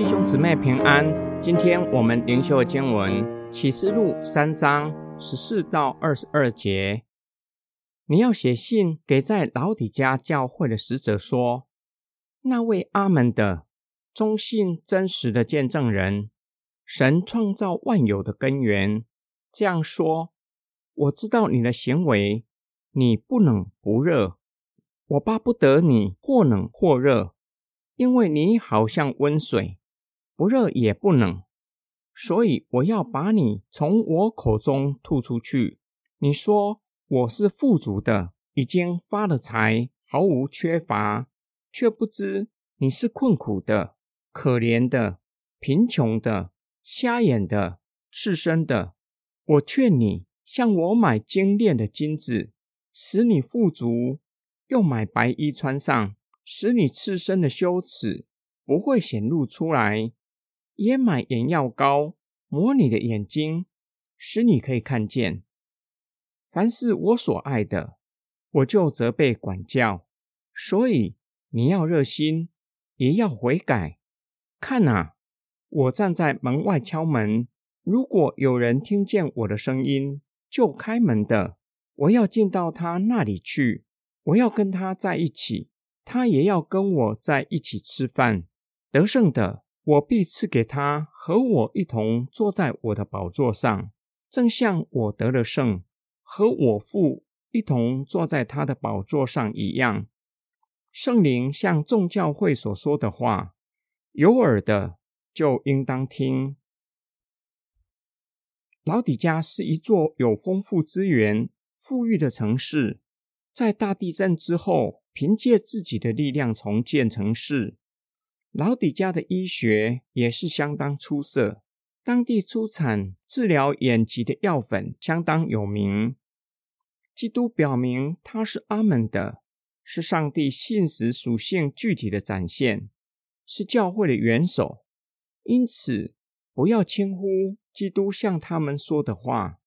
弟兄姊妹平安，今天我们灵修的经文启示录三章十四到二十二节。你要写信给在老底嘉教会的使者说：那位阿门的忠信真实的见证人，神创造万有的根源，这样说：我知道你的行为，你不冷不热，我巴不得你或冷或热，因为你好像温水。不热也不冷，所以我要把你从我口中吐出去。你说我是富足的，已经发了财，毫无缺乏，却不知你是困苦的、可怜的、贫穷的、瞎眼的、赤身的。我劝你向我买精炼的金子，使你富足；又买白衣穿上，使你赤身的羞耻不会显露出来。也买眼药膏，抹你的眼睛，使你可以看见。凡是我所爱的，我就责备管教。所以你要热心，也要悔改。看哪，我站在门外敲门。如果有人听见我的声音，就开门的，我要进到他那里去，我要跟他在一起，他也要跟我在一起吃饭。得胜的。我必赐给他和我一同坐在我的宝座上，正像我得了胜，和我父一同坐在他的宝座上一样。圣灵向众教会所说的话，有耳的就应当听。老底嘉是一座有丰富资源、富裕的城市，在大地震之后，凭借自己的力量重建城市。老底家的医学也是相当出色，当地出产治疗眼疾的药粉相当有名。基督表明他是阿门的，是上帝信实属性具体的展现，是教会的元首。因此，不要轻忽基督向他们说的话。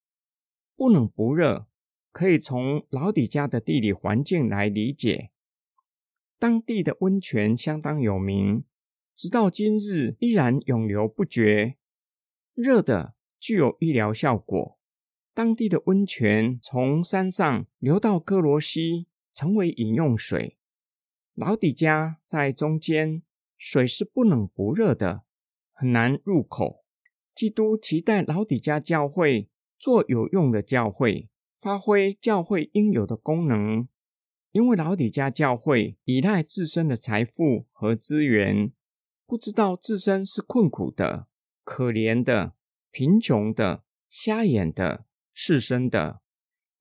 不冷不热，可以从老底家的地理环境来理解。当地的温泉相当有名。直到今日依然永流不绝，热的具有医疗效果。当地的温泉从山上流到歌罗西，成为饮用水。老底家在中间，水是不冷不热的，很难入口。基督期待老底家教会做有用的教会，发挥教会应有的功能。因为老底家教会依赖自身的财富和资源。不知道自身是困苦的、可怜的、贫穷的、瞎眼的、赤身的，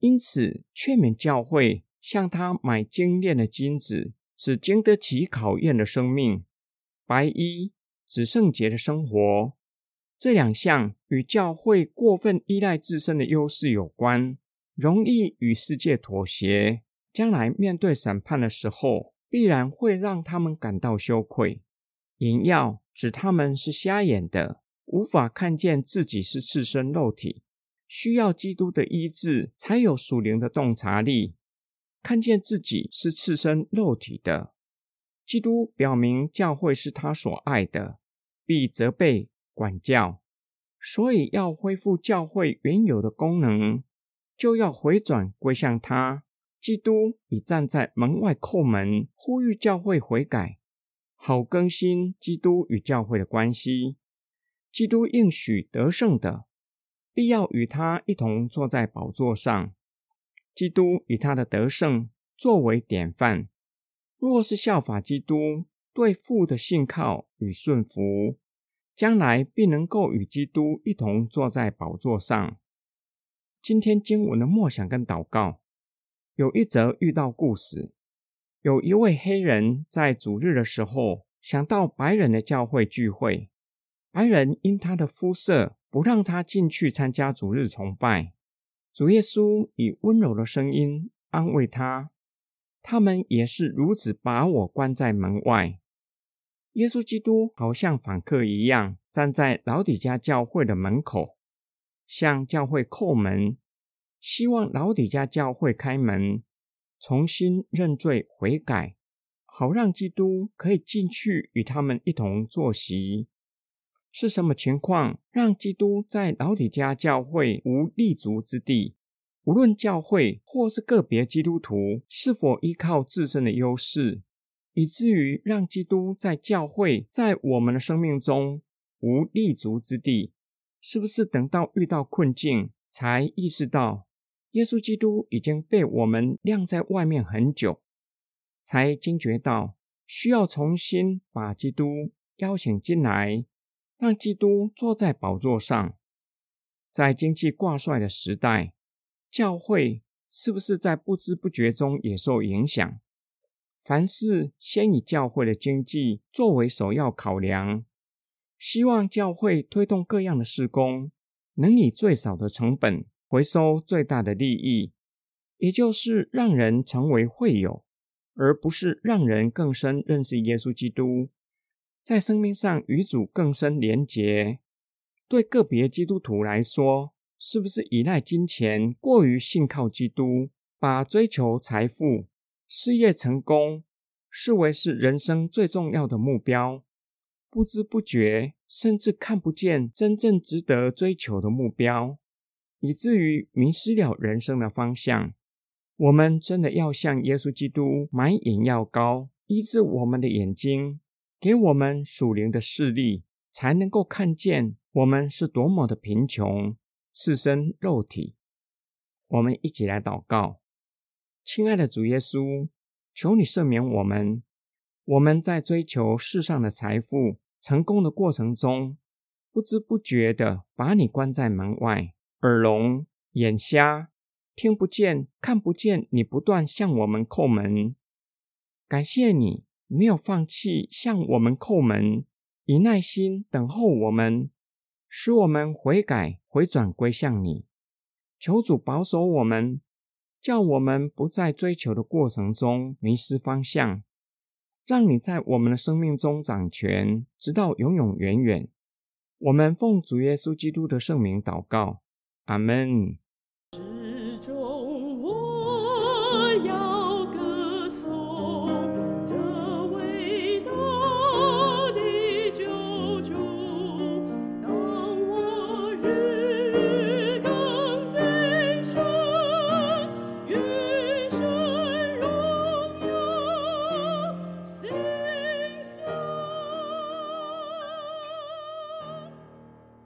因此劝勉教会向他买精炼的金子，指经得起考验的生命；白衣指圣洁的生活。这两项与教会过分依赖自身的优势有关，容易与世界妥协，将来面对审判的时候，必然会让他们感到羞愧。眼药指他们是瞎眼的，无法看见自己是赤身肉体，需要基督的医治，才有属灵的洞察力，看见自己是赤身肉体的。基督表明教会是他所爱的，必责备管教，所以要恢复教会原有的功能，就要回转归向他。基督已站在门外叩门，呼吁教会悔改。好更新基督与教会的关系。基督应许得胜的，必要与他一同坐在宝座上。基督以他的得胜作为典范，若是效法基督，对父的信靠与顺服，将来必能够与基督一同坐在宝座上。今天经文的默想跟祷告，有一则遇到故事。有一位黑人在主日的时候想到白人的教会聚会，白人因他的肤色不让他进去参加主日崇拜。主耶稣以温柔的声音安慰他：“他们也是如此把我关在门外。”耶稣基督好像访客一样站在老底家教会的门口，向教会叩门，希望老底家教会开门。重新认罪悔改，好让基督可以进去与他们一同坐席，是什么情况让基督在老底嘉教会无立足之地？无论教会或是个别基督徒是否依靠自身的优势，以至于让基督在教会在我们的生命中无立足之地，是不是等到遇到困境才意识到耶稣基督已经被我们晾在外面很久，才惊觉到需要重新把基督邀请进来？让基督坐在宝座上，在经济挂帅的时代，教会是不是在不知不觉中也受影响？凡事先以教会的经济作为首要考量，希望教会推动各样的事工，能以最少的成本回收最大的利益，也就是让人成为会友，而不是让人更深认识耶稣基督。在生命上与主更深连结，对个别基督徒来说，是不是依赖金钱过于信靠基督，把追求财富、事业成功视为是人生最重要的目标？不知不觉，甚至看不见真正值得追求的目标，以至于迷失了人生的方向。我们真的要向耶稣基督买眼药膏，医治我们的眼睛。给我们属灵的视力，才能够看见我们是多么的贫穷，赤身肉体。我们一起来祷告，亲爱的主耶稣，求你赦免我们。我们在追求世上的财富、成功的过程中，不知不觉地把你关在门外，耳聋、眼瞎，听不见、看不见你不断向我们叩门。感谢你。没有放弃向我们叩门，以耐心等候我们，使我们悔改回转归向你。求主保守我们，叫我们不在追求的过程中迷失方向，让你在我们的生命中掌权，直到永永远远。我们奉主耶稣基督的圣名祷告，阿门。